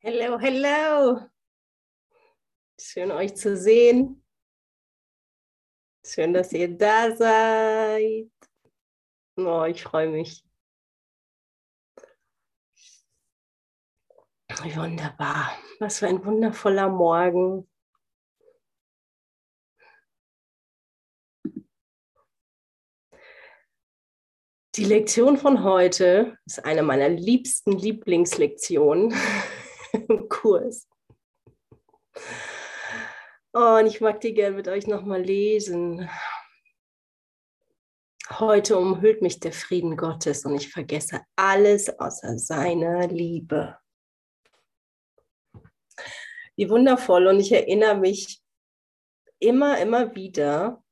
Hello, hello. Schön euch zu sehen. Schön, dass ihr da seid. Oh, ich freue mich. Wunderbar. Was für ein wundervoller Morgen. Die Lektion von heute ist eine meiner liebsten Lieblingslektionen Kurs. Und ich mag die gerne mit euch nochmal lesen. Heute umhüllt mich der Frieden Gottes und ich vergesse alles außer seiner Liebe. Wie wundervoll. Und ich erinnere mich immer, immer wieder,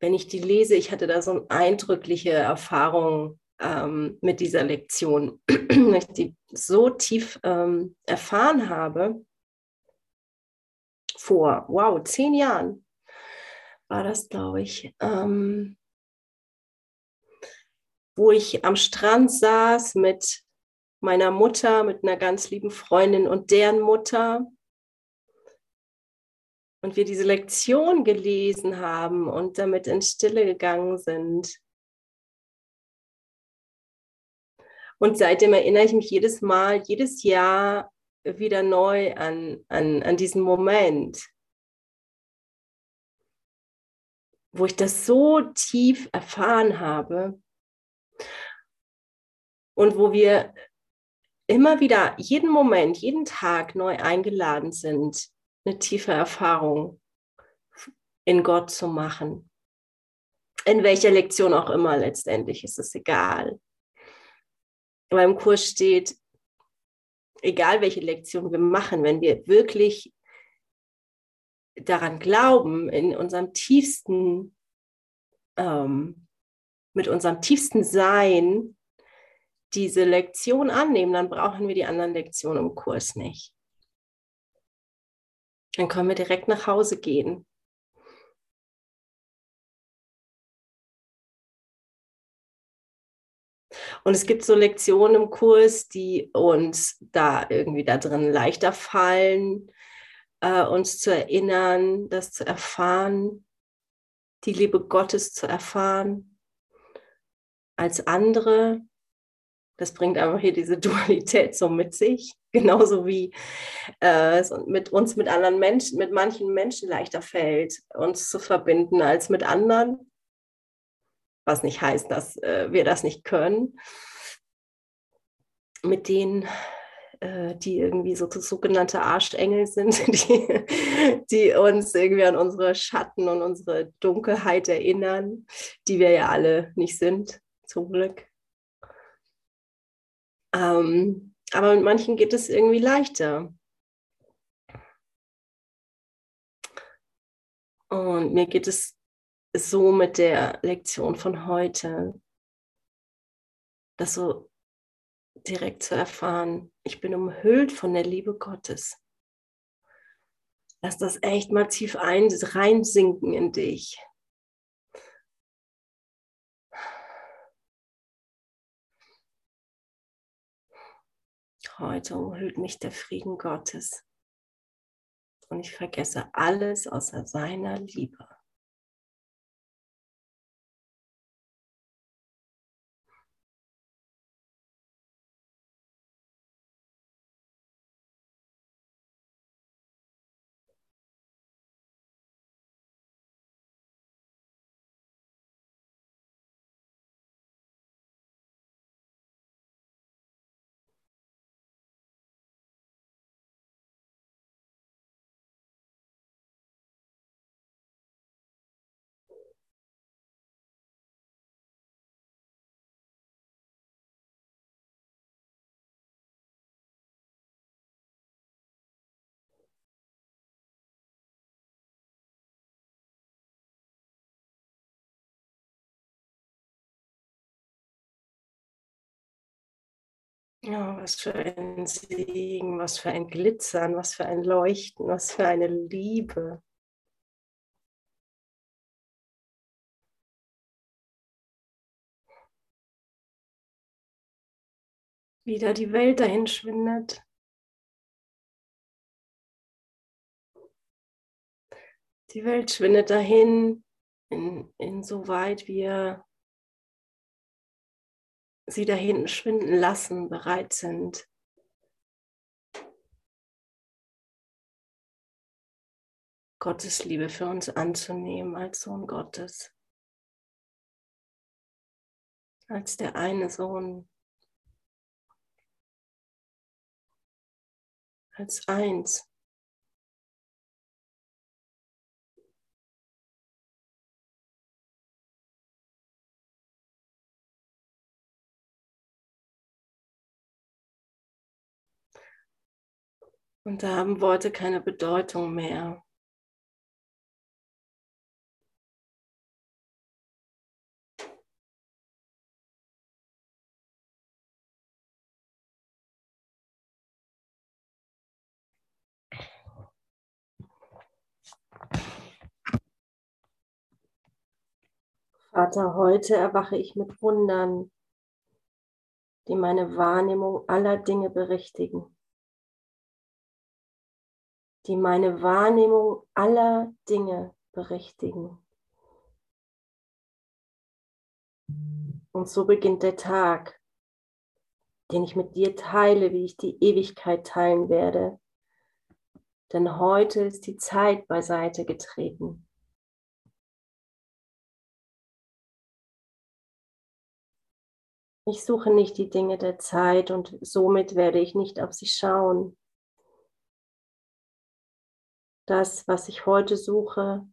wenn ich die lese, ich hatte da so eine eindrückliche Erfahrung ähm, mit dieser Lektion, weil ich die so tief ähm, erfahren habe, vor, wow, zehn Jahren war das, glaube ich, ähm, wo ich am Strand saß mit meiner Mutter, mit einer ganz lieben Freundin und deren Mutter und wir diese Lektion gelesen haben und damit in Stille gegangen sind. Und seitdem erinnere ich mich jedes Mal, jedes Jahr wieder neu an, an, an diesen Moment, wo ich das so tief erfahren habe und wo wir immer wieder jeden Moment, jeden Tag neu eingeladen sind, eine tiefe Erfahrung in Gott zu machen. In welcher Lektion auch immer letztendlich ist es egal. Aber im Kurs steht, egal welche Lektion wir machen, wenn wir wirklich daran glauben, in unserem tiefsten, ähm, mit unserem tiefsten Sein diese Lektion annehmen, dann brauchen wir die anderen Lektionen im Kurs nicht. Dann können wir direkt nach Hause gehen. Und es gibt so Lektionen im Kurs, die uns da irgendwie da drin leichter fallen, äh, uns zu erinnern, das zu erfahren, die Liebe Gottes zu erfahren, als andere. Das bringt einfach hier diese Dualität so mit sich. Genauso wie äh, es mit uns mit anderen Menschen, mit manchen Menschen leichter fällt, uns zu verbinden als mit anderen. Was nicht heißt, dass äh, wir das nicht können. Mit denen, äh, die irgendwie so sogenannte Arschengel sind, die, die uns irgendwie an unsere Schatten und unsere Dunkelheit erinnern, die wir ja alle nicht sind, zum Glück. Ähm, aber mit manchen geht es irgendwie leichter. Und mir geht es so mit der Lektion von heute, das so direkt zu erfahren, ich bin umhüllt von der Liebe Gottes. Lass das echt mal tief ein, reinsinken in dich. Heute umhüllt mich der Frieden Gottes und ich vergesse alles außer seiner Liebe. Ja, was für ein Segen, was für ein Glitzern, was für ein Leuchten, was für eine Liebe. Wieder die Welt dahin schwindet. Die Welt schwindet dahin, in, insoweit wir sie da hinten schwinden lassen, bereit sind. Gottes Liebe für uns anzunehmen als Sohn Gottes, als der eine Sohn, als eins. Und da haben Worte keine Bedeutung mehr. Vater, heute erwache ich mit Wundern, die meine Wahrnehmung aller Dinge berichtigen. Die meine Wahrnehmung aller Dinge berichtigen. Und so beginnt der Tag, den ich mit dir teile, wie ich die Ewigkeit teilen werde. Denn heute ist die Zeit beiseite getreten. Ich suche nicht die Dinge der Zeit und somit werde ich nicht auf sie schauen. Das, was ich heute suche,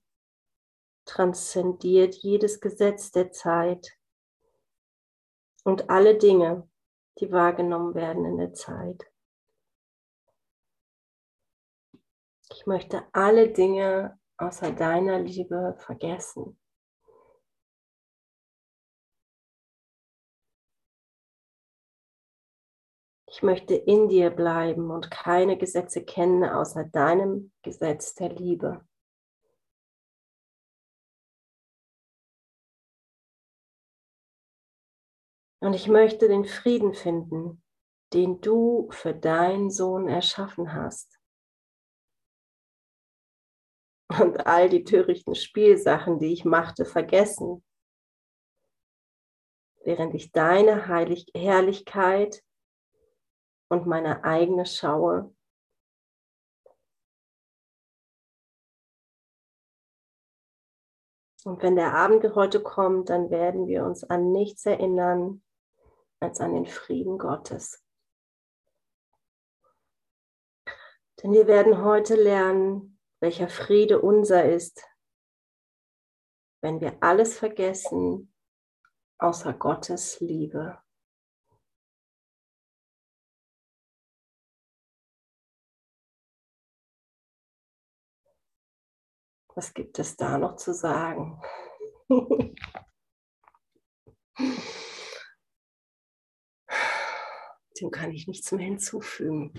transzendiert jedes Gesetz der Zeit und alle Dinge, die wahrgenommen werden in der Zeit. Ich möchte alle Dinge außer deiner Liebe vergessen. Ich möchte in dir bleiben und keine Gesetze kennen außer deinem Gesetz der Liebe. Und ich möchte den Frieden finden, den du für deinen Sohn erschaffen hast. Und all die törichten Spielsachen, die ich machte, vergessen, während ich deine Heilig Herrlichkeit und meine eigene schaue. Und wenn der Abend heute kommt, dann werden wir uns an nichts erinnern als an den Frieden Gottes. Denn wir werden heute lernen, welcher Friede unser ist, wenn wir alles vergessen außer Gottes Liebe. Was gibt es da noch zu sagen? Dem kann ich nichts mehr hinzufügen.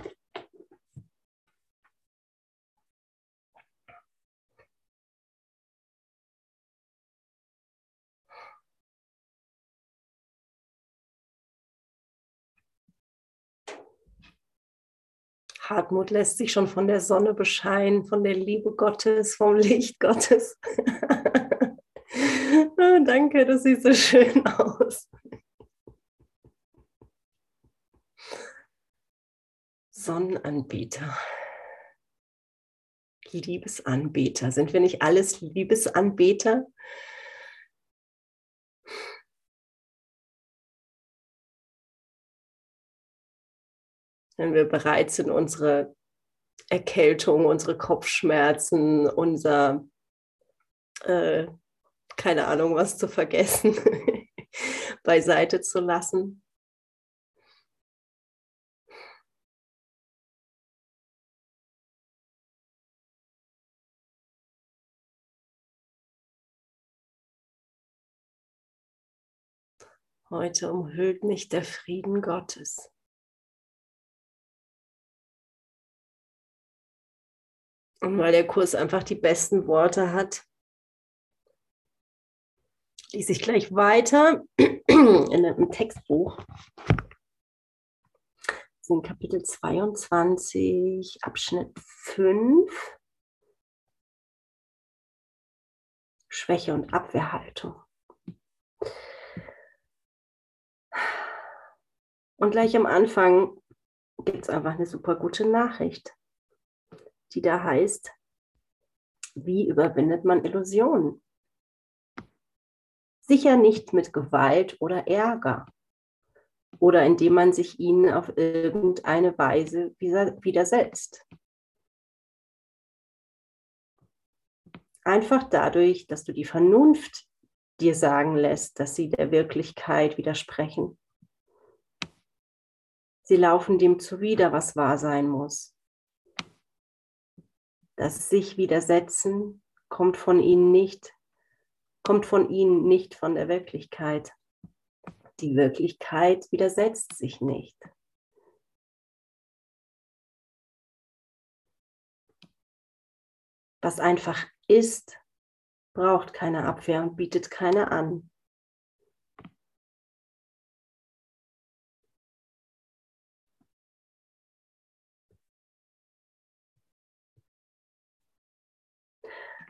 Hartmut lässt sich schon von der Sonne bescheinen, von der Liebe Gottes, vom Licht Gottes. oh, danke, das sieht so schön aus. Sonnenanbeter. Liebesanbeter. Sind wir nicht alles Liebesanbeter? Wenn wir bereit sind, unsere Erkältung, unsere Kopfschmerzen, unser, äh, keine Ahnung, was zu vergessen, beiseite zu lassen. Heute umhüllt mich der Frieden Gottes. Und weil der Kurs einfach die besten Worte hat, lese ich gleich weiter in einem Textbuch. Das in Kapitel 22, Abschnitt 5. Schwäche und Abwehrhaltung. Und gleich am Anfang gibt es einfach eine super gute Nachricht, die da heißt, wie überwindet man Illusionen? Sicher nicht mit Gewalt oder Ärger oder indem man sich ihnen auf irgendeine Weise widersetzt. Einfach dadurch, dass du die Vernunft dir sagen lässt, dass sie der Wirklichkeit widersprechen. Sie laufen dem zuwider, was wahr sein muss. Das sich widersetzen kommt von ihnen nicht, kommt von ihnen nicht von der Wirklichkeit. Die Wirklichkeit widersetzt sich nicht. Was einfach ist, braucht keine Abwehr und bietet keine an.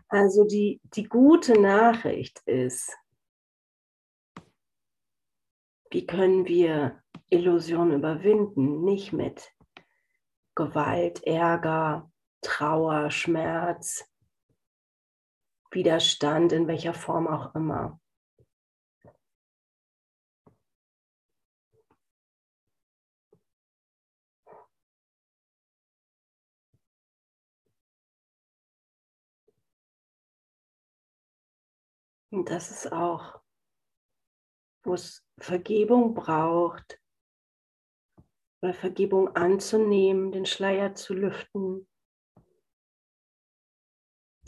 Also die, die gute Nachricht ist, wie können wir Illusionen überwinden? Nicht mit Gewalt, Ärger, Trauer, Schmerz, Widerstand, in welcher Form auch immer. Und das ist auch, wo es Vergebung braucht, oder Vergebung anzunehmen, den Schleier zu lüften,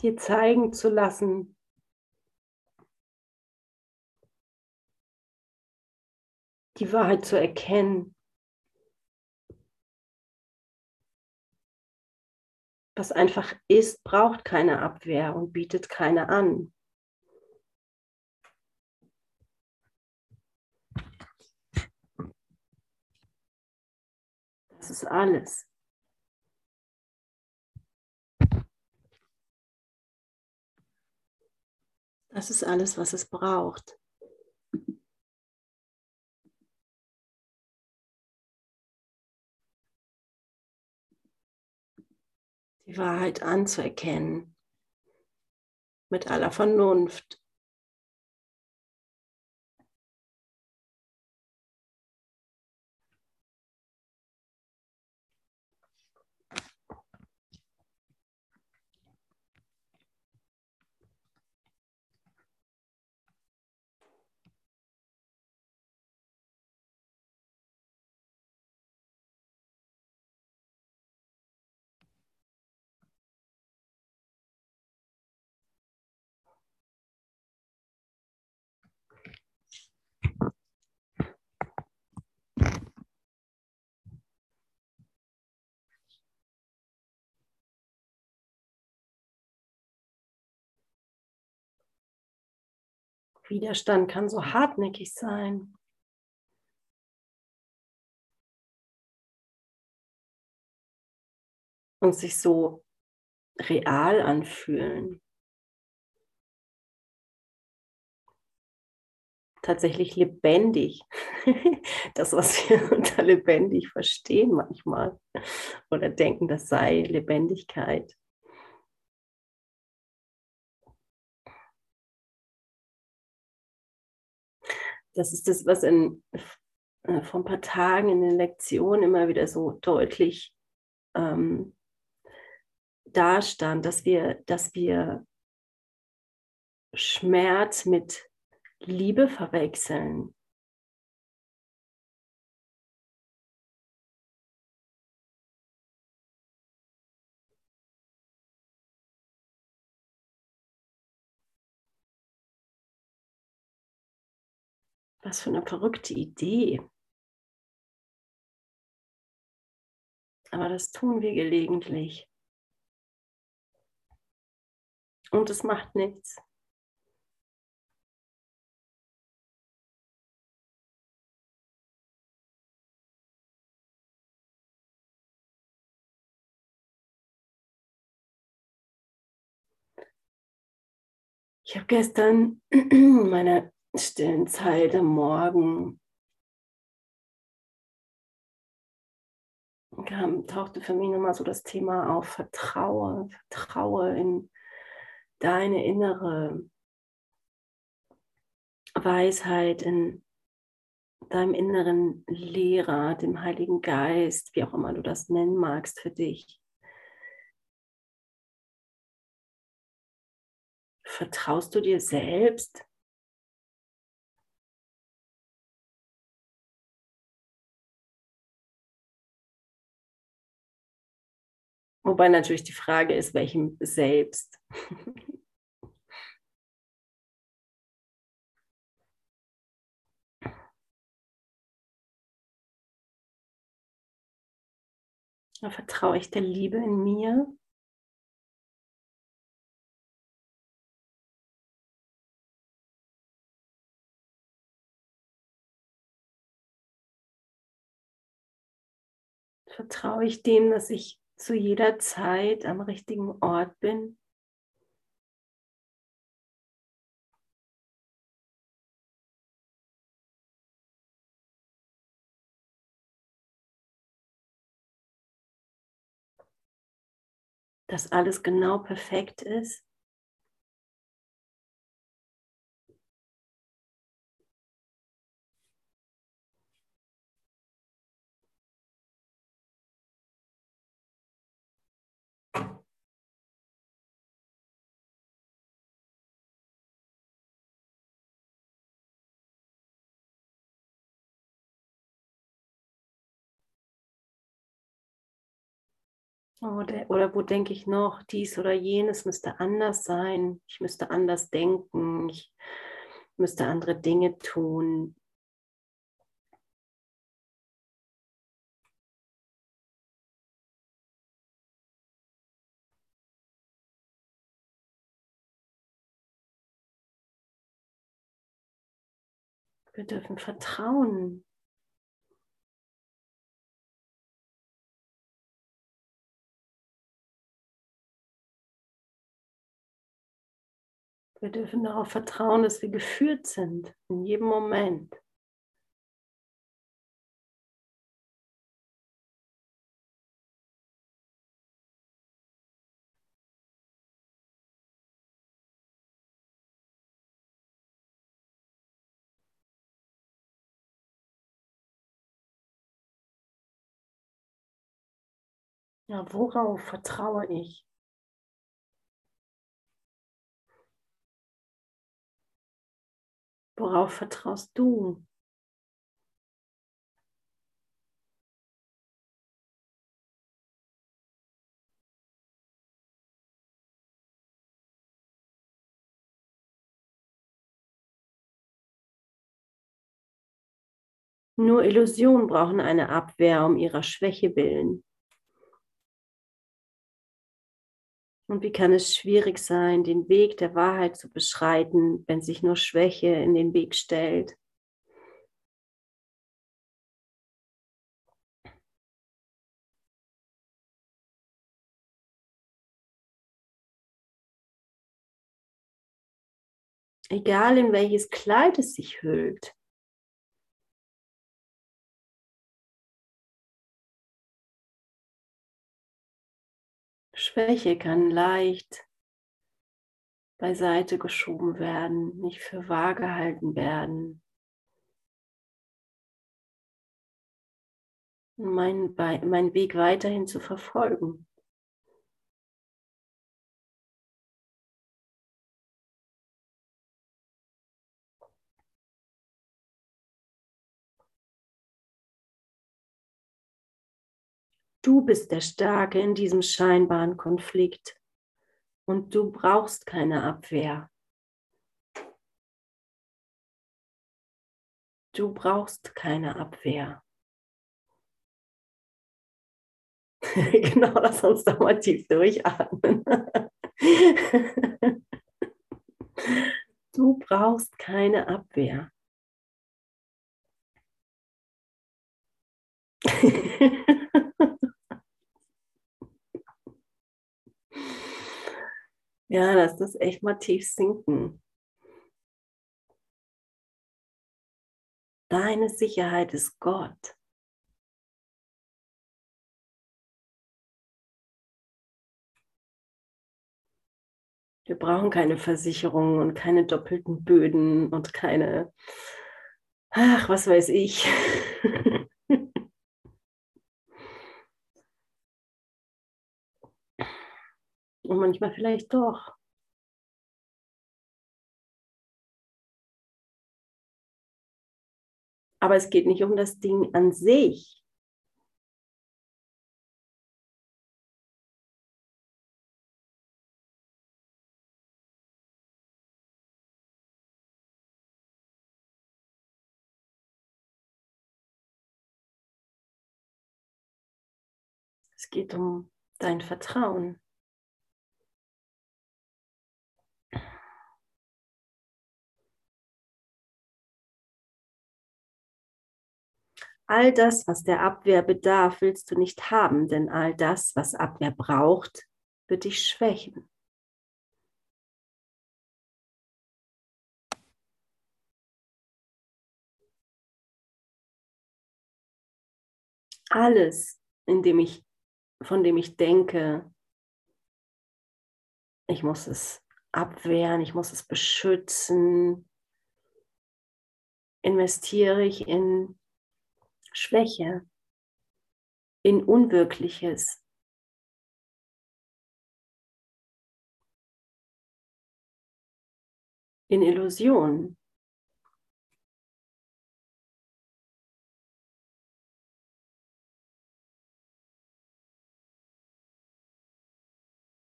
dir zeigen zu lassen, die Wahrheit zu erkennen. Was einfach ist, braucht keine Abwehr und bietet keine an. Das ist alles. Das ist alles, was es braucht. Die Wahrheit anzuerkennen mit aller Vernunft. Widerstand kann so hartnäckig sein. Und sich so real anfühlen. Tatsächlich lebendig. Das, was wir unter lebendig verstehen manchmal. Oder denken, das sei Lebendigkeit. Das ist das, was in, äh, vor ein paar Tagen in den Lektionen immer wieder so deutlich ähm, dastand, dass wir, dass wir Schmerz mit Liebe verwechseln. Was für eine verrückte Idee. Aber das tun wir gelegentlich. Und es macht nichts. Ich habe gestern in meiner stillen Zeit am Morgen kam, tauchte für mich nochmal so das Thema auf, vertraue, vertraue in deine innere Weisheit, in deinem inneren Lehrer, dem Heiligen Geist, wie auch immer du das nennen magst für dich. Vertraust du dir selbst? Wobei natürlich die Frage ist, welchem Selbst. Vertraue ich der Liebe in mir? Vertraue ich dem, dass ich zu jeder Zeit am richtigen Ort bin? dass alles genau perfekt ist. Oder, oder wo denke ich noch, dies oder jenes müsste anders sein, ich müsste anders denken, ich müsste andere Dinge tun. Wir dürfen vertrauen. Wir dürfen darauf vertrauen, dass wir geführt sind in jedem Moment. Ja, worauf vertraue ich? Worauf vertraust du? Nur Illusionen brauchen eine Abwehr um ihrer Schwäche willen. Und wie kann es schwierig sein, den Weg der Wahrheit zu beschreiten, wenn sich nur Schwäche in den Weg stellt? Egal in welches Kleid es sich hüllt, Schwäche kann leicht beiseite geschoben werden, nicht für wahr gehalten werden. Meinen mein Weg weiterhin zu verfolgen. Du bist der Starke in diesem scheinbaren Konflikt und du brauchst keine Abwehr. Du brauchst keine Abwehr. genau, lass uns doch mal tief durchatmen. du brauchst keine Abwehr. Ja, lass das echt mal tief sinken. Deine Sicherheit ist Gott. Wir brauchen keine Versicherungen und keine doppelten Böden und keine, ach, was weiß ich. und manchmal vielleicht doch. Aber es geht nicht um das Ding an sich. Es geht um dein Vertrauen. All das, was der Abwehr bedarf, willst du nicht haben, denn all das, was Abwehr braucht, wird dich schwächen. Alles, in dem ich, von dem ich denke, ich muss es abwehren, ich muss es beschützen, investiere ich in Schwäche, in Unwirkliches. In Illusion.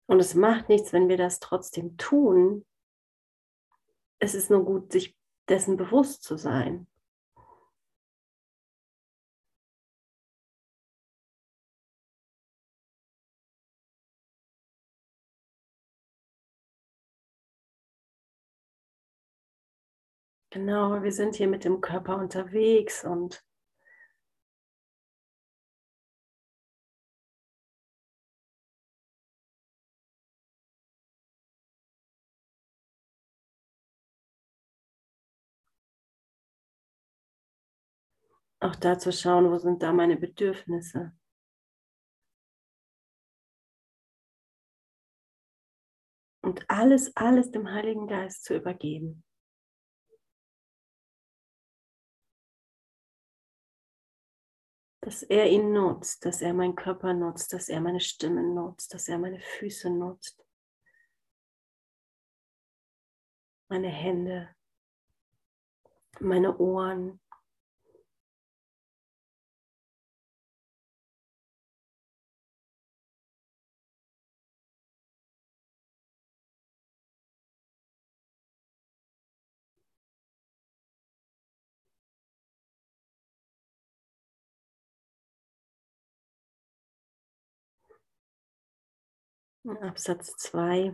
Und es macht nichts, wenn wir das trotzdem tun. Es ist nur gut, sich dessen bewusst zu sein. Genau, wir sind hier mit dem Körper unterwegs und auch da zu schauen, wo sind da meine Bedürfnisse. Und alles, alles dem Heiligen Geist zu übergeben. Dass er ihn nutzt, dass er meinen Körper nutzt, dass er meine Stimme nutzt, dass er meine Füße nutzt, meine Hände, meine Ohren. Absatz 2.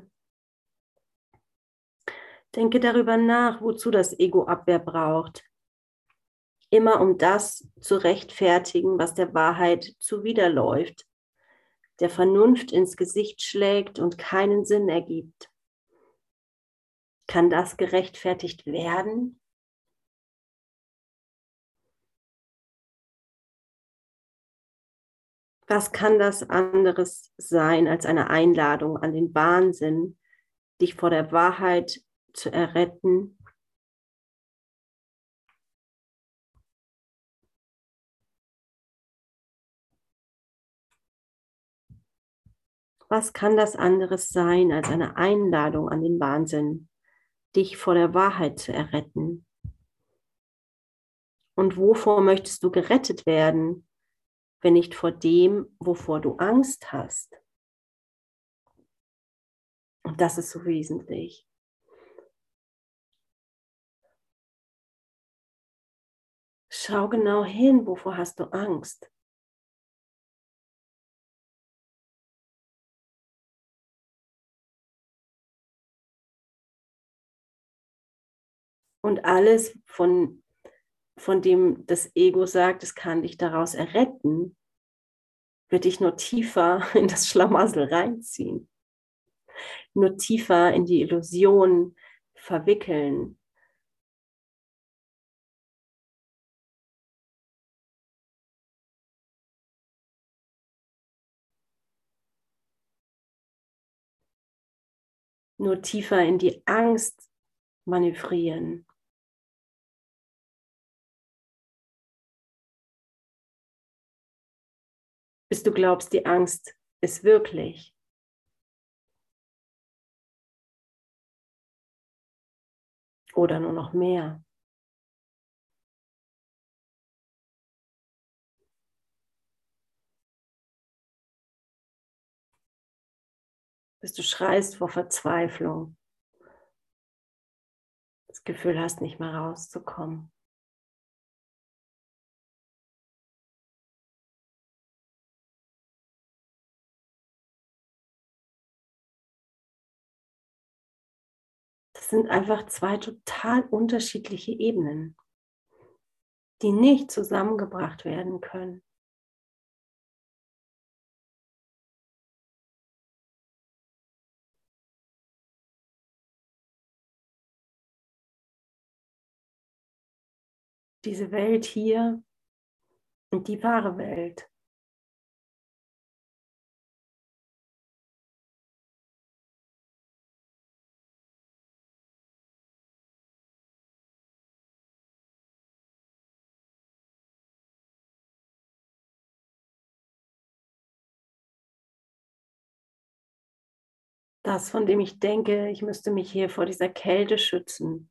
Denke darüber nach, wozu das Ego Abwehr braucht. Immer um das zu rechtfertigen, was der Wahrheit zuwiderläuft, der Vernunft ins Gesicht schlägt und keinen Sinn ergibt. Kann das gerechtfertigt werden? Was kann das anderes sein als eine Einladung an den Wahnsinn, dich vor der Wahrheit zu erretten? Was kann das anderes sein als eine Einladung an den Wahnsinn, dich vor der Wahrheit zu erretten? Und wovor möchtest du gerettet werden? Wenn nicht vor dem, wovor du Angst hast. Und das ist so wesentlich. Schau genau hin, wovor hast du Angst. Und alles, von von dem das Ego sagt, es kann dich daraus erretten, wird dich nur tiefer in das Schlamassel reinziehen. nur tiefer in die Illusion verwickeln. Nur tiefer in die Angst manövrieren. Bis du glaubst, die Angst ist wirklich. Oder nur noch mehr. Bis du schreist vor Verzweiflung. Das Gefühl hast, nicht mehr rauszukommen. Sind einfach zwei total unterschiedliche Ebenen, die nicht zusammengebracht werden können. Diese Welt hier und die wahre Welt. Das, von dem ich denke, ich müsste mich hier vor dieser Kälte schützen.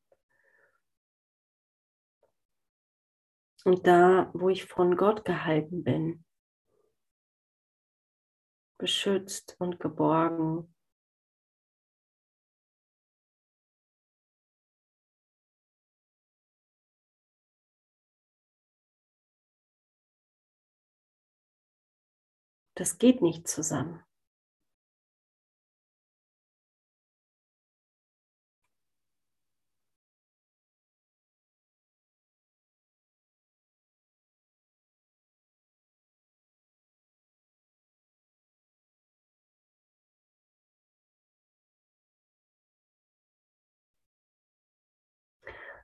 Und da, wo ich von Gott gehalten bin, beschützt und geborgen. Das geht nicht zusammen.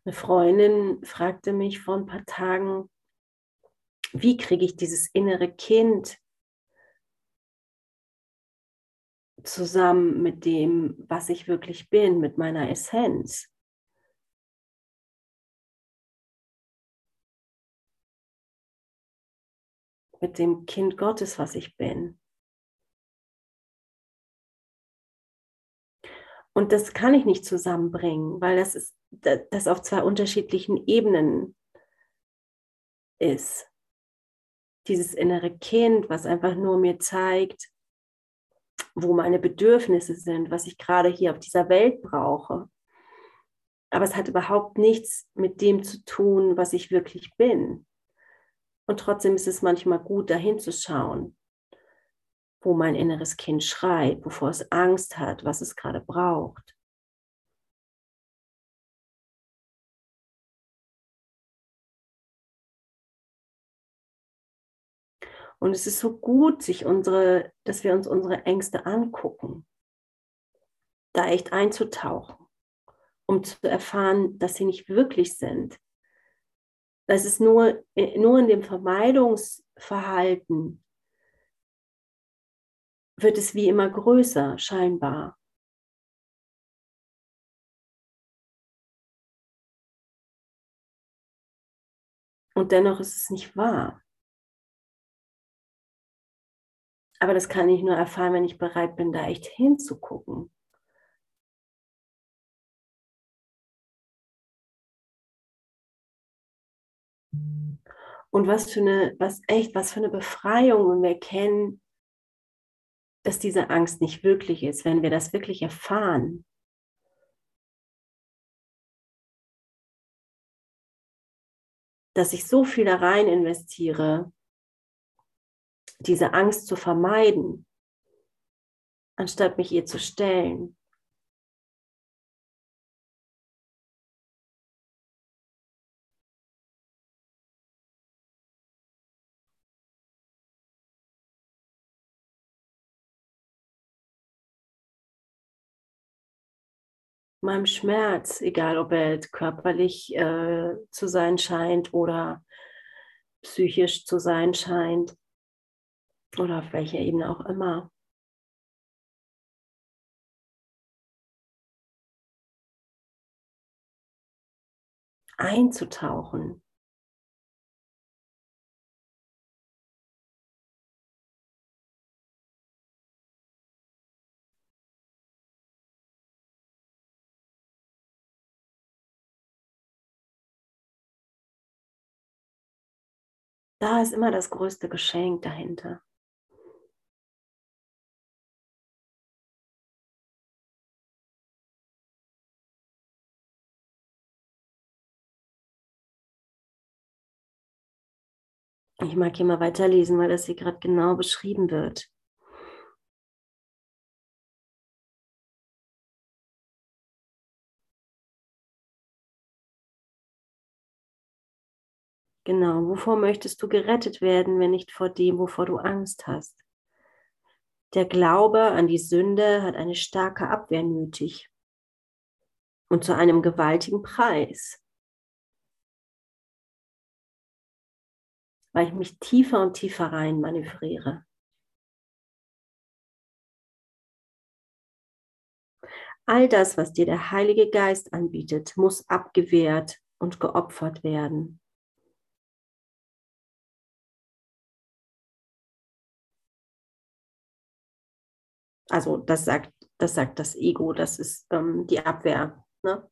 Eine Freundin fragte mich vor ein paar Tagen, wie kriege ich dieses innere Kind zusammen mit dem, was ich wirklich bin, mit meiner Essenz. Mit dem Kind Gottes, was ich bin. Und das kann ich nicht zusammenbringen, weil das ist das auf zwei unterschiedlichen Ebenen ist. Dieses innere Kind, was einfach nur mir zeigt, wo meine Bedürfnisse sind, was ich gerade hier auf dieser Welt brauche. Aber es hat überhaupt nichts mit dem zu tun, was ich wirklich bin. Und trotzdem ist es manchmal gut, dahin zu schauen, wo mein inneres Kind schreit, wovor es Angst hat, was es gerade braucht. Und es ist so gut, sich unsere, dass wir uns unsere Ängste angucken, da echt einzutauchen, um zu erfahren, dass sie nicht wirklich sind. Das ist nur, nur in dem Vermeidungsverhalten wird es wie immer größer, scheinbar. Und dennoch ist es nicht wahr. Aber das kann ich nur erfahren, wenn ich bereit bin, da echt hinzugucken. Und was für eine, was echt, was für eine Befreiung, wenn wir erkennen, dass diese Angst nicht wirklich ist, wenn wir das wirklich erfahren. Dass ich so viel da rein investiere, diese Angst zu vermeiden, anstatt mich ihr zu stellen. Meinem Schmerz, egal ob er körperlich äh, zu sein scheint oder psychisch zu sein scheint oder auf welcher Ebene auch immer. Einzutauchen. Da ist immer das größte Geschenk dahinter. Ich mag hier mal weiterlesen, weil das hier gerade genau beschrieben wird. Genau, wovor möchtest du gerettet werden, wenn nicht vor dem, wovor du Angst hast? Der Glaube an die Sünde hat eine starke Abwehr nötig und zu einem gewaltigen Preis. Weil ich mich tiefer und tiefer rein manövriere. All das, was dir der Heilige Geist anbietet, muss abgewehrt und geopfert werden. Also das sagt, das sagt das Ego, das ist ähm, die Abwehr. Ne?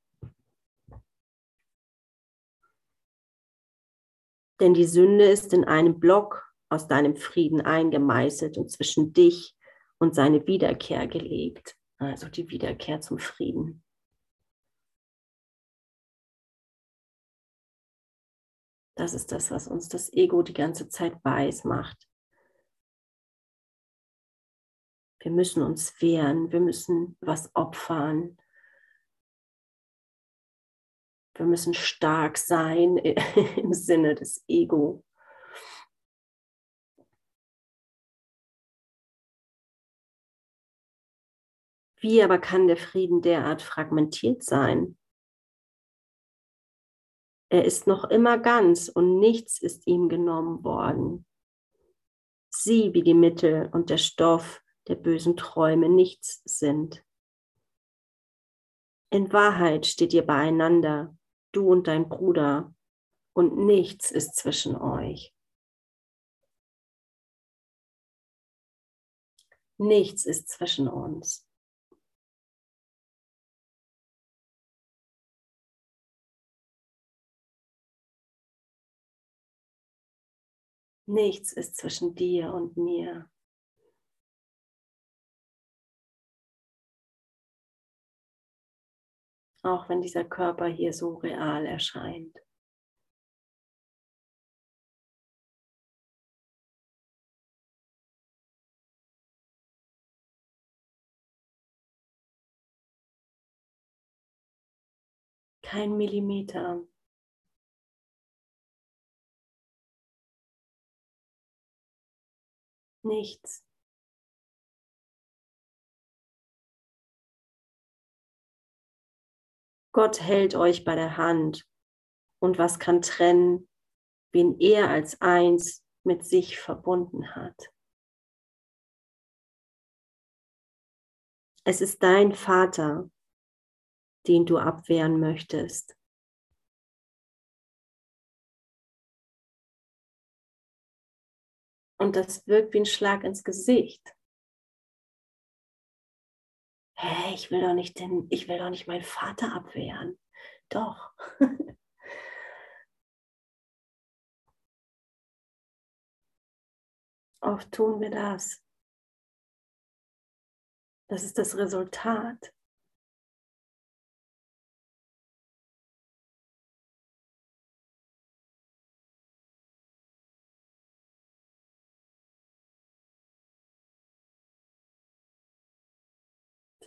Denn die Sünde ist in einem Block aus deinem Frieden eingemeißelt und zwischen dich und seine Wiederkehr gelegt. Also die Wiederkehr zum Frieden. Das ist das, was uns das Ego die ganze Zeit weiß macht. Wir müssen uns wehren, wir müssen was opfern. Wir müssen stark sein im Sinne des Ego. Wie aber kann der Frieden derart fragmentiert sein? Er ist noch immer ganz und nichts ist ihm genommen worden. Sieh, wie die Mittel und der Stoff der bösen Träume nichts sind. In Wahrheit steht ihr beieinander, du und dein Bruder, und nichts ist zwischen euch. Nichts ist zwischen uns. Nichts ist zwischen dir und mir. Auch wenn dieser Körper hier so real erscheint. Kein Millimeter. Nichts. Gott hält euch bei der Hand. Und was kann trennen, wen er als eins mit sich verbunden hat? Es ist dein Vater, den du abwehren möchtest. Und das wirkt wie ein Schlag ins Gesicht hä, ich will doch nicht den, ich will doch nicht meinen Vater abwehren. Doch. Oft tun wir das. Das ist das Resultat.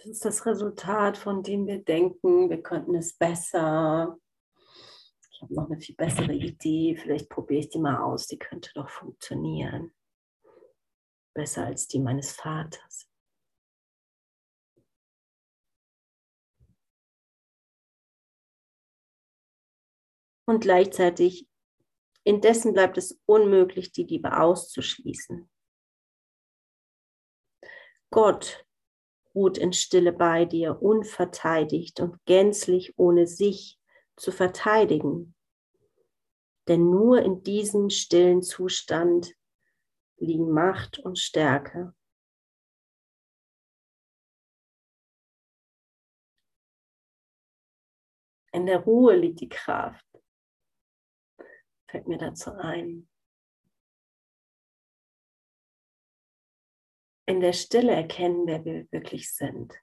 ist das Resultat von dem wir denken, wir könnten es besser. Ich habe noch eine viel bessere Idee, vielleicht probiere ich die mal aus, die könnte doch funktionieren. Besser als die meines Vaters. Und gleichzeitig, indessen bleibt es unmöglich, die Liebe auszuschließen. Gott ruht in Stille bei dir, unverteidigt und gänzlich ohne sich zu verteidigen. Denn nur in diesem stillen Zustand liegen Macht und Stärke. In der Ruhe liegt die Kraft. Fällt mir dazu ein. In der Stille erkennen, wer wir wirklich sind.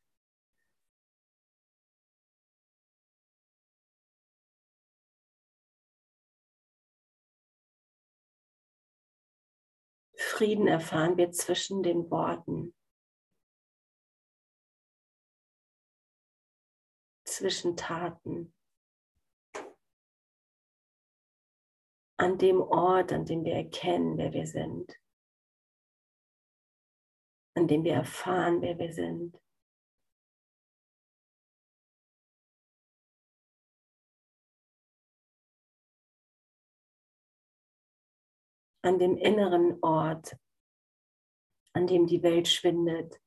Frieden erfahren wir zwischen den Worten, zwischen Taten, an dem Ort, an dem wir erkennen, wer wir sind, an dem wir erfahren, wer wir sind. an dem inneren Ort, an dem die Welt schwindet,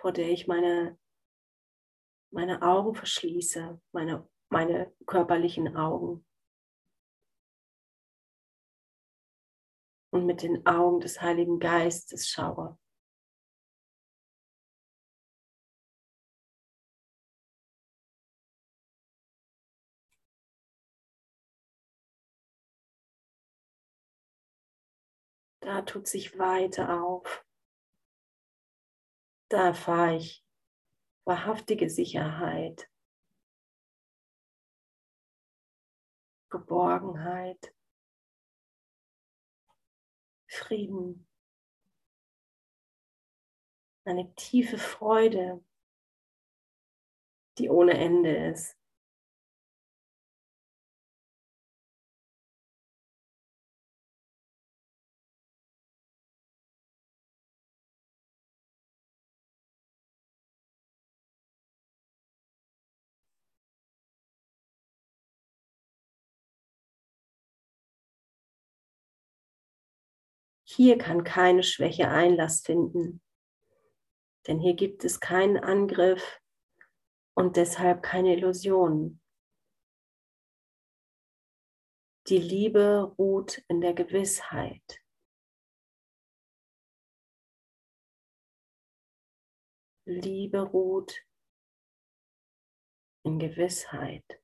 vor der ich meine, meine Augen verschließe, meine, meine körperlichen Augen. Und mit den Augen des Heiligen Geistes schaue. Da tut sich Weite auf. Da erfahre ich wahrhaftige Sicherheit, Geborgenheit, Frieden, eine tiefe Freude, die ohne Ende ist. Hier kann keine Schwäche Einlass finden, denn hier gibt es keinen Angriff und deshalb keine Illusionen. Die Liebe ruht in der Gewissheit. Liebe ruht in Gewissheit.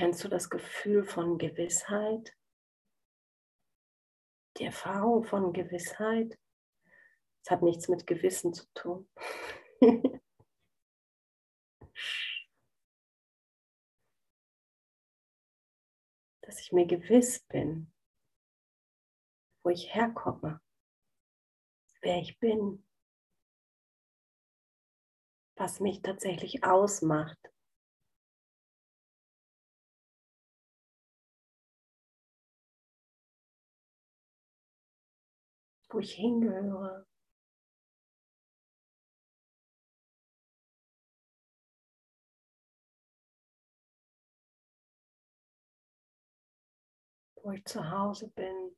Kennst du das Gefühl von Gewissheit? Die Erfahrung von Gewissheit? Es hat nichts mit Gewissen zu tun. Dass ich mir gewiss bin, wo ich herkomme, wer ich bin, was mich tatsächlich ausmacht. Wo ich hingehöre. Wo ich zu Hause bin.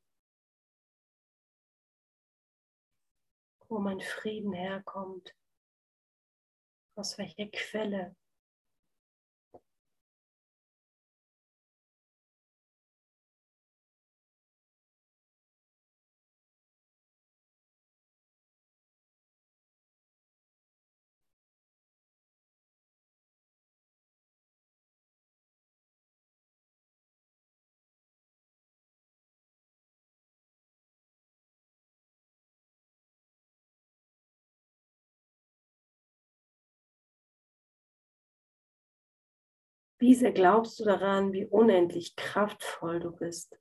Wo mein Frieden herkommt. Aus welcher Quelle. Wie sehr glaubst du daran, wie unendlich kraftvoll du bist?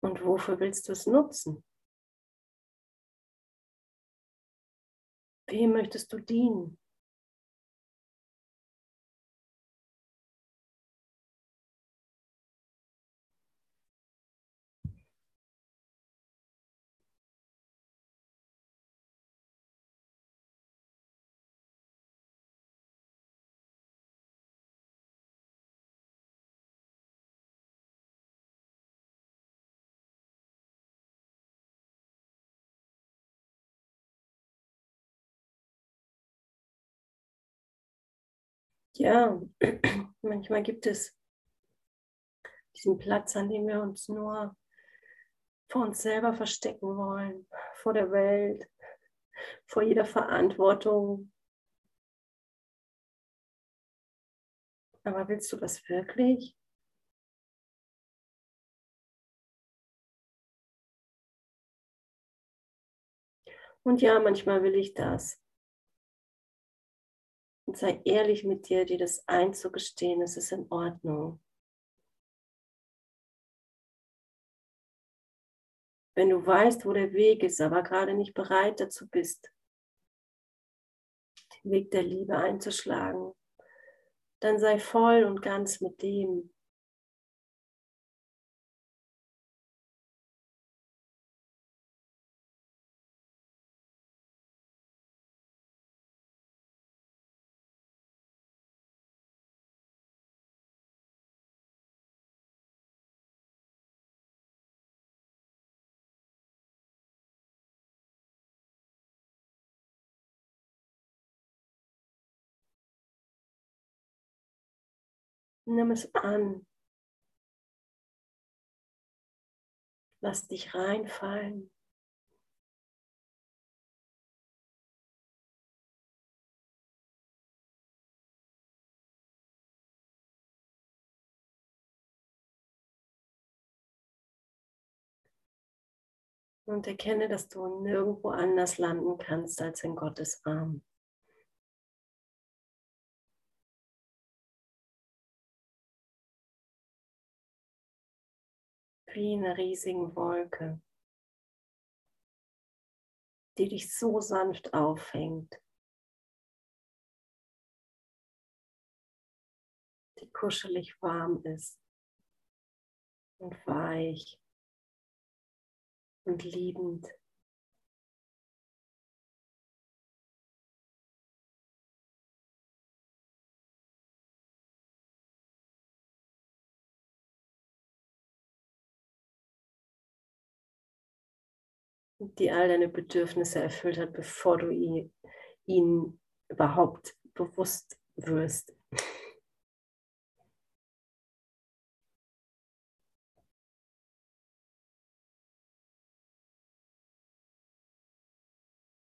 Und wofür willst du es nutzen? Wem möchtest du dienen? Ja, manchmal gibt es diesen Platz, an dem wir uns nur vor uns selber verstecken wollen, vor der Welt, vor jeder Verantwortung. Aber willst du das wirklich? Und ja, manchmal will ich das. Und sei ehrlich mit dir, dir das einzugestehen, es ist in Ordnung. Wenn du weißt, wo der Weg ist, aber gerade nicht bereit dazu bist, den Weg der Liebe einzuschlagen, dann sei voll und ganz mit dem, Nimm es an. Lass dich reinfallen. Und erkenne, dass du nirgendwo anders landen kannst als in Gottes Arm. Wie in einer riesigen Wolke, die dich so sanft auffängt, die kuschelig warm ist und weich und liebend. Die all deine Bedürfnisse erfüllt hat, bevor du ihn, ihn überhaupt bewusst wirst.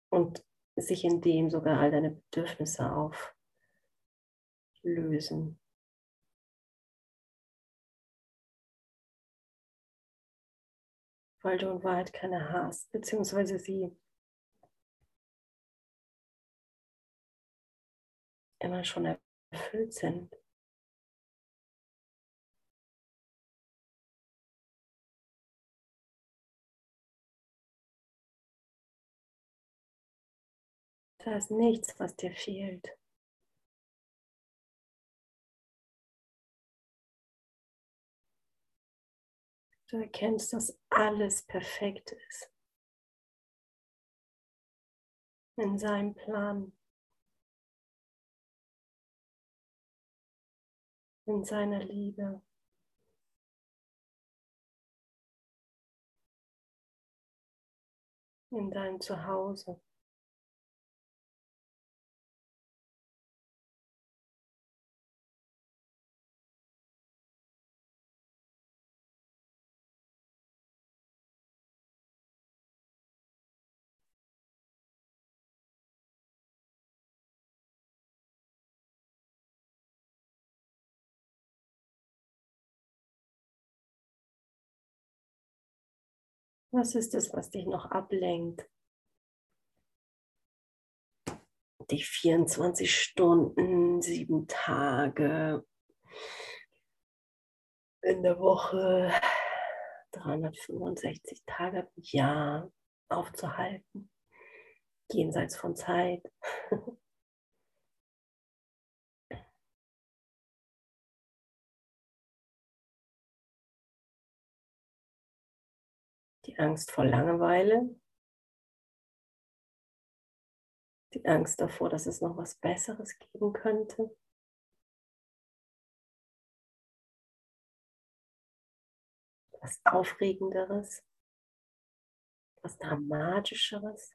Und sich in dem sogar all deine Bedürfnisse auflösen. Weil du in Wahrheit keine hast, beziehungsweise sie immer schon erfüllt sind. Da ist nichts, was dir fehlt. Du erkennst, dass alles perfekt ist. In seinem Plan. In seiner Liebe. In deinem Zuhause. Was ist es, was dich noch ablenkt? Die 24 Stunden, sieben Tage in der Woche, 365 Tage im Jahr aufzuhalten, jenseits von Zeit. Die Angst vor Langeweile, die Angst davor, dass es noch was Besseres geben könnte. Was Aufregenderes, was Dramatischeres.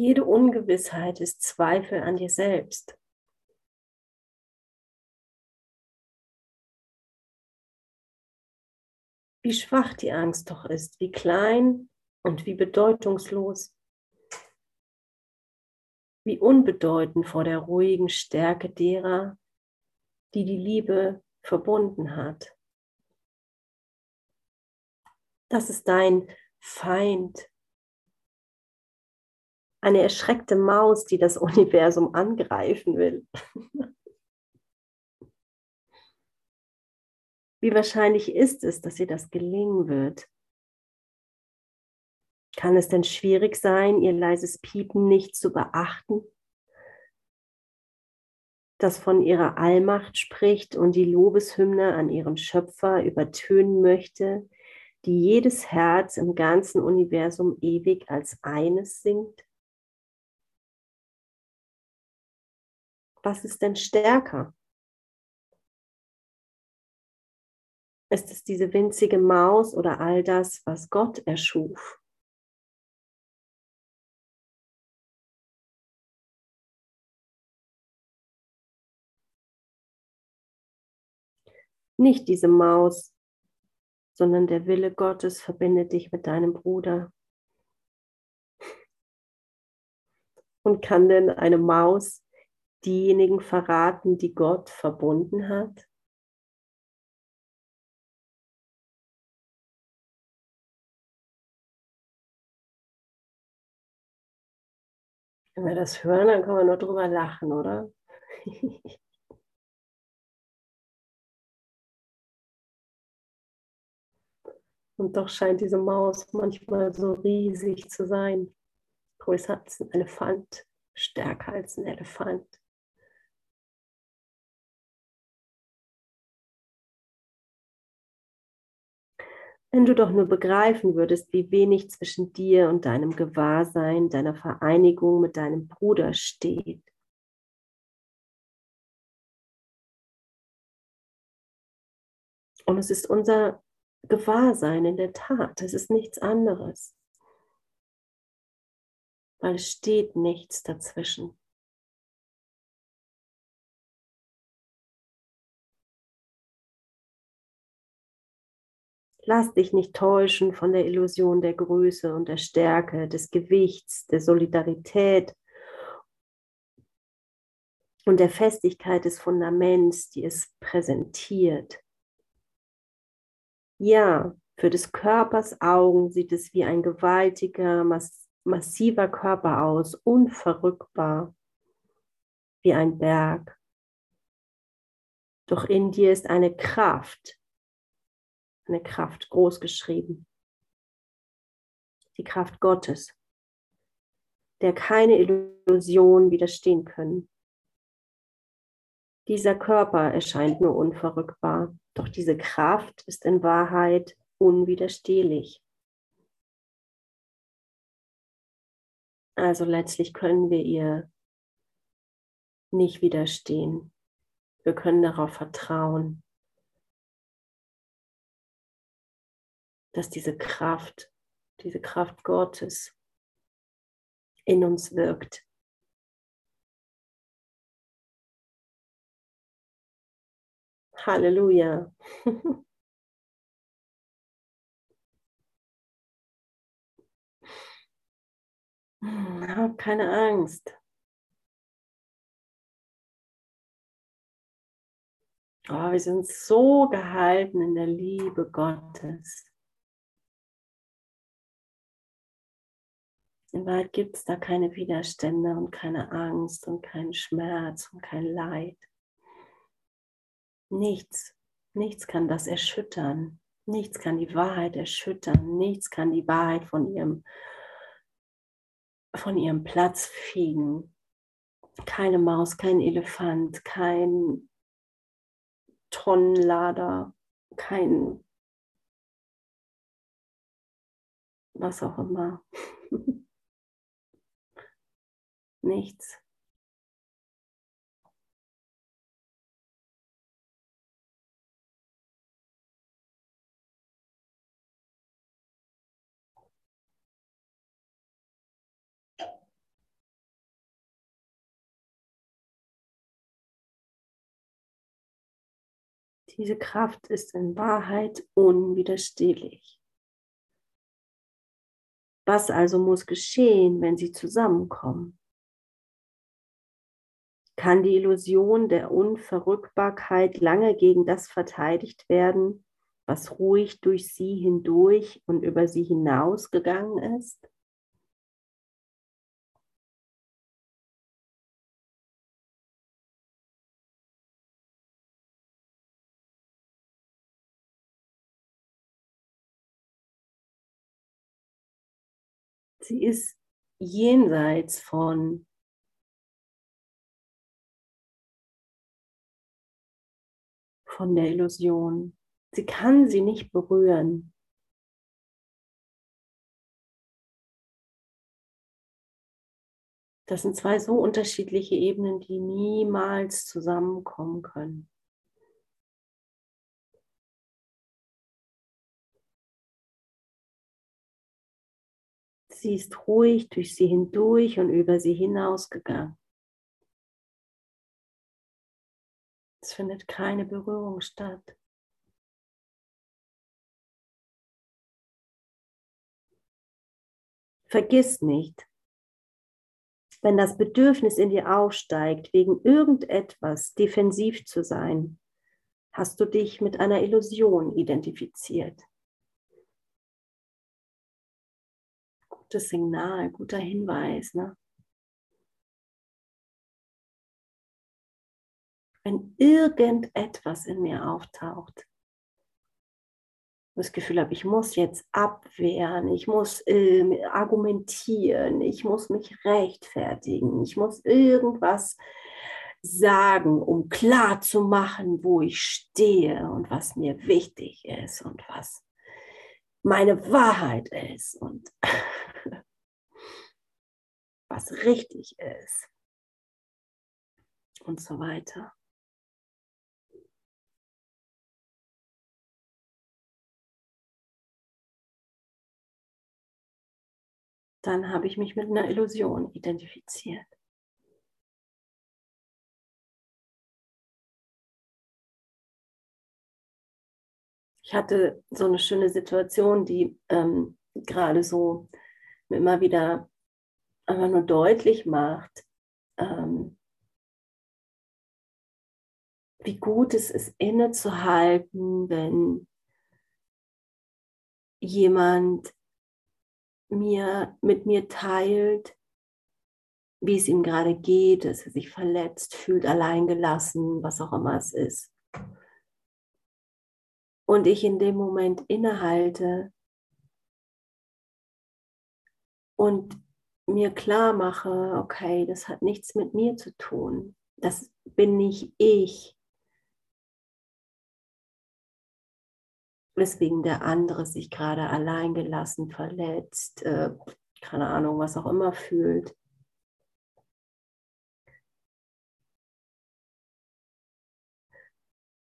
Jede Ungewissheit ist Zweifel an dir selbst. Wie schwach die Angst doch ist, wie klein und wie bedeutungslos, wie unbedeutend vor der ruhigen Stärke derer, die die Liebe verbunden hat. Das ist dein Feind, eine erschreckte Maus, die das Universum angreifen will. Wie wahrscheinlich ist es, dass ihr das gelingen wird? Kann es denn schwierig sein, ihr leises Piepen nicht zu beachten, das von ihrer Allmacht spricht und die Lobeshymne an ihren Schöpfer übertönen möchte, die jedes Herz im ganzen Universum ewig als eines singt? Was ist denn stärker? Ist es diese winzige Maus oder all das, was Gott erschuf? Nicht diese Maus, sondern der Wille Gottes verbindet dich mit deinem Bruder. Und kann denn eine Maus diejenigen verraten, die Gott verbunden hat? Wenn wir das hören, dann können wir nur drüber lachen, oder? Und doch scheint diese Maus manchmal so riesig zu sein. Größer als ein Elefant, stärker als ein Elefant. Wenn du doch nur begreifen würdest, wie wenig zwischen dir und deinem Gewahrsein, deiner Vereinigung mit deinem Bruder steht. Und es ist unser Gewahrsein in der Tat, es ist nichts anderes, weil es steht nichts dazwischen. Lass dich nicht täuschen von der Illusion der Größe und der Stärke, des Gewichts, der Solidarität und der Festigkeit des Fundaments, die es präsentiert. Ja, für des Körpers Augen sieht es wie ein gewaltiger, mass massiver Körper aus, unverrückbar, wie ein Berg. Doch in dir ist eine Kraft, eine Kraft groß geschrieben. Die Kraft Gottes, der keine Illusionen widerstehen können. Dieser Körper erscheint nur unverrückbar, doch diese Kraft ist in Wahrheit unwiderstehlich. Also letztlich können wir ihr nicht widerstehen. Wir können darauf vertrauen. Dass diese Kraft, diese Kraft Gottes in uns wirkt. Halleluja. Hab keine Angst. Oh, wir sind so gehalten in der Liebe Gottes. In Wahrheit gibt es da keine Widerstände und keine Angst und keinen Schmerz und kein Leid. Nichts, nichts kann das erschüttern. Nichts kann die Wahrheit erschüttern. Nichts kann die Wahrheit von ihrem, von ihrem Platz fegen. Keine Maus, kein Elefant, kein Tonnenlader, kein was auch immer. Nichts. Diese Kraft ist in Wahrheit unwiderstehlich. Was also muss geschehen, wenn sie zusammenkommen? Kann die Illusion der Unverrückbarkeit lange gegen das verteidigt werden, was ruhig durch sie hindurch und über sie hinausgegangen ist? Sie ist jenseits von von der Illusion. Sie kann sie nicht berühren. Das sind zwei so unterschiedliche Ebenen, die niemals zusammenkommen können. Sie ist ruhig durch sie hindurch und über sie hinausgegangen. Es findet keine Berührung statt. Vergiss nicht, wenn das Bedürfnis in dir aufsteigt, wegen irgendetwas defensiv zu sein, hast du dich mit einer Illusion identifiziert. Gutes Signal, guter Hinweis. Ne? Wenn irgendetwas in mir auftaucht, das Gefühl habe, ich muss jetzt abwehren, ich muss äh, argumentieren, ich muss mich rechtfertigen, ich muss irgendwas sagen, um klar zu machen, wo ich stehe und was mir wichtig ist und was meine Wahrheit ist und was richtig ist und so weiter. Dann habe ich mich mit einer Illusion identifiziert. Ich hatte so eine schöne Situation, die ähm, gerade so mir immer wieder einfach nur deutlich macht, ähm, wie gut es ist, innezuhalten, wenn jemand mir, mit mir teilt, wie es ihm gerade geht, dass er sich verletzt fühlt, alleingelassen, was auch immer es ist. Und ich in dem Moment innehalte und mir klar mache, okay, das hat nichts mit mir zu tun. Das bin nicht ich. Weswegen der andere sich gerade alleingelassen, verletzt, äh, keine Ahnung, was auch immer fühlt.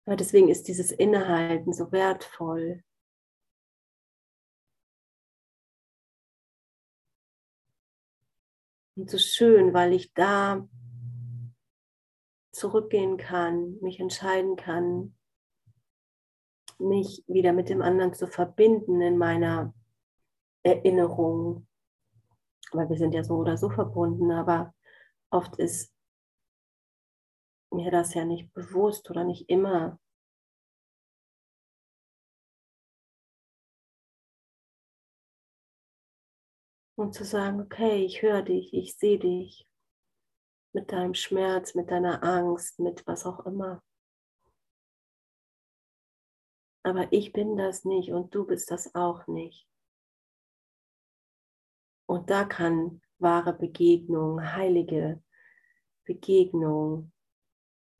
Aber deswegen ist dieses Innehalten so wertvoll. Und so schön, weil ich da zurückgehen kann, mich entscheiden kann, mich wieder mit dem anderen zu verbinden in meiner Erinnerung. Weil wir sind ja so oder so verbunden, aber oft ist mir das ja nicht bewusst oder nicht immer. Und zu sagen, okay, ich höre dich, ich sehe dich mit deinem Schmerz, mit deiner Angst, mit was auch immer. Aber ich bin das nicht und du bist das auch nicht. Und da kann wahre Begegnung, heilige Begegnung,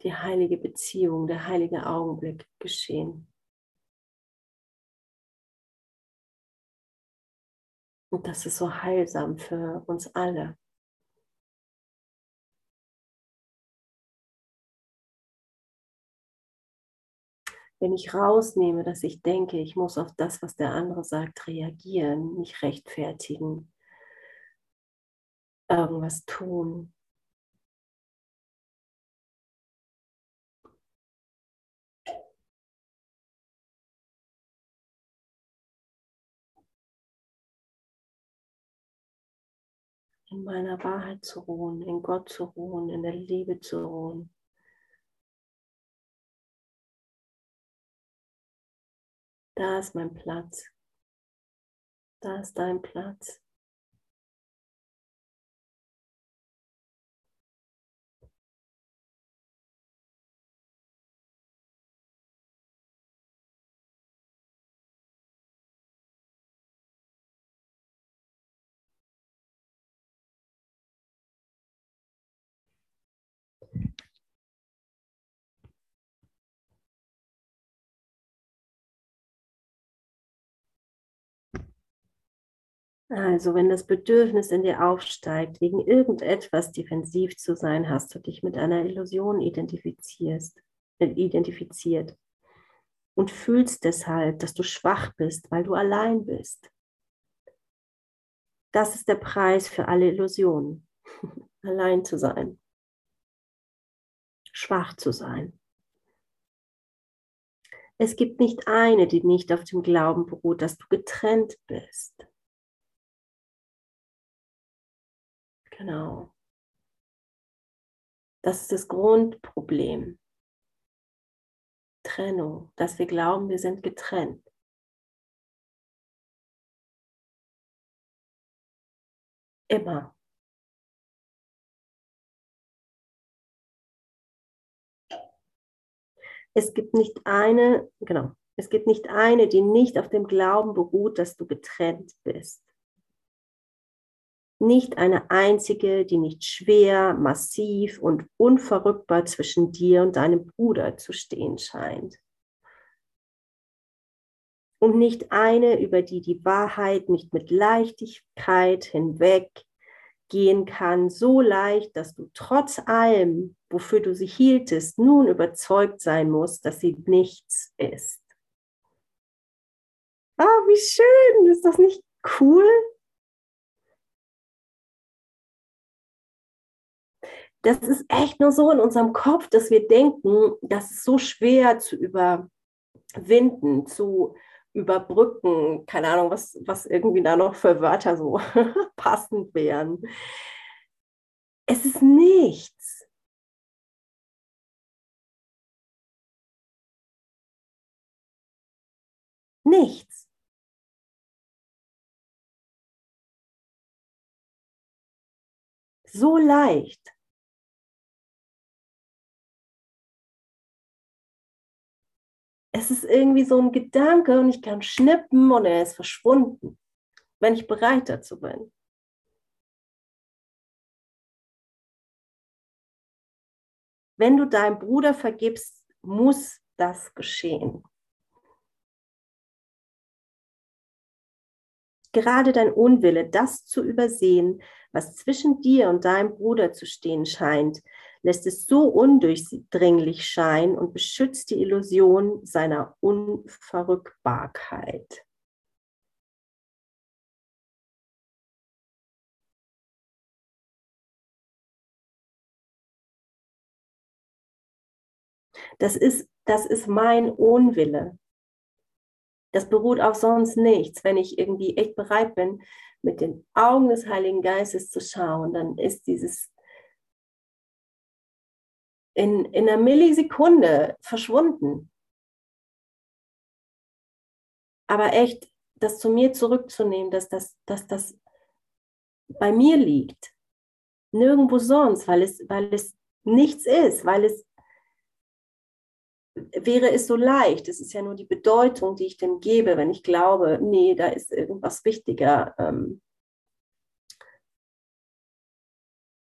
die heilige Beziehung, der heilige Augenblick geschehen. Und das ist so heilsam für uns alle. Wenn ich rausnehme, dass ich denke, ich muss auf das, was der andere sagt, reagieren, mich rechtfertigen, irgendwas tun, in meiner Wahrheit zu ruhen, in Gott zu ruhen, in der Liebe zu ruhen. Da ist mein Platz. Da ist dein Platz. Also, wenn das Bedürfnis in dir aufsteigt, wegen irgendetwas defensiv zu sein, hast du dich mit einer Illusion identifizierst, äh, identifiziert und fühlst deshalb, dass du schwach bist, weil du allein bist. Das ist der Preis für alle Illusionen, allein zu sein, schwach zu sein. Es gibt nicht eine, die nicht auf dem Glauben beruht, dass du getrennt bist. Genau. Das ist das Grundproblem. Trennung, dass wir glauben, wir sind getrennt. Immer. Es gibt nicht eine, genau, es gibt nicht eine, die nicht auf dem Glauben beruht, dass du getrennt bist nicht eine einzige, die nicht schwer, massiv und unverrückbar zwischen dir und deinem Bruder zu stehen scheint. Und nicht eine, über die die Wahrheit nicht mit Leichtigkeit hinweg gehen kann, so leicht, dass du trotz allem, wofür du sie hieltest, nun überzeugt sein musst, dass sie nichts ist. Ah, wie schön, ist das nicht cool? Das ist echt nur so in unserem Kopf, dass wir denken, das ist so schwer zu überwinden, zu überbrücken. Keine Ahnung, was, was irgendwie da noch für Wörter so passend wären. Es ist nichts. Nichts. So leicht. Es ist irgendwie so ein Gedanke und ich kann schnippen und er ist verschwunden, wenn ich bereit dazu bin. Wenn du deinem Bruder vergibst, muss das geschehen. Gerade dein Unwille, das zu übersehen, was zwischen dir und deinem Bruder zu stehen scheint, lässt es so undurchdringlich scheinen und beschützt die Illusion seiner Unverrückbarkeit. Das ist, das ist mein Unwille. Das beruht auf sonst nichts. Wenn ich irgendwie echt bereit bin, mit den Augen des Heiligen Geistes zu schauen, dann ist dieses in, in einer Millisekunde verschwunden. Aber echt, das zu mir zurückzunehmen, dass das, dass das bei mir liegt, nirgendwo sonst, weil es, weil es nichts ist, weil es wäre es so leicht. Es ist ja nur die Bedeutung, die ich dem gebe, wenn ich glaube, nee, da ist irgendwas wichtiger, ähm,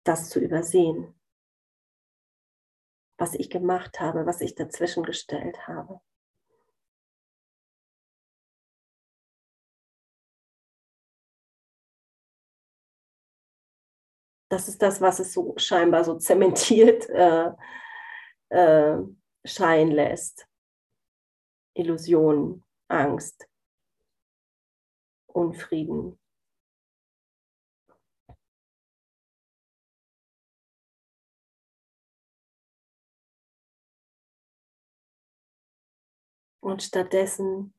das zu übersehen, was ich gemacht habe, was ich dazwischen gestellt habe. Das ist das, was es so scheinbar so zementiert äh, äh, scheinen lässt. Illusion, Angst, Unfrieden. Und stattdessen,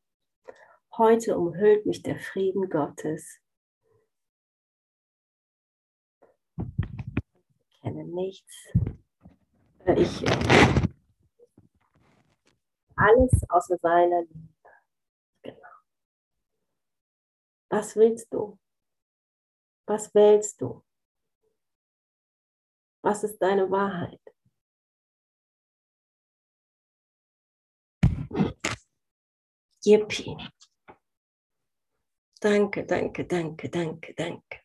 heute umhüllt mich der Frieden Gottes. Ich kenne nichts. Ich alles außer seiner Liebe. Genau. Was willst du? Was wählst du? Was ist deine Wahrheit? Yippie. Danke, danke, danke, danke, danke.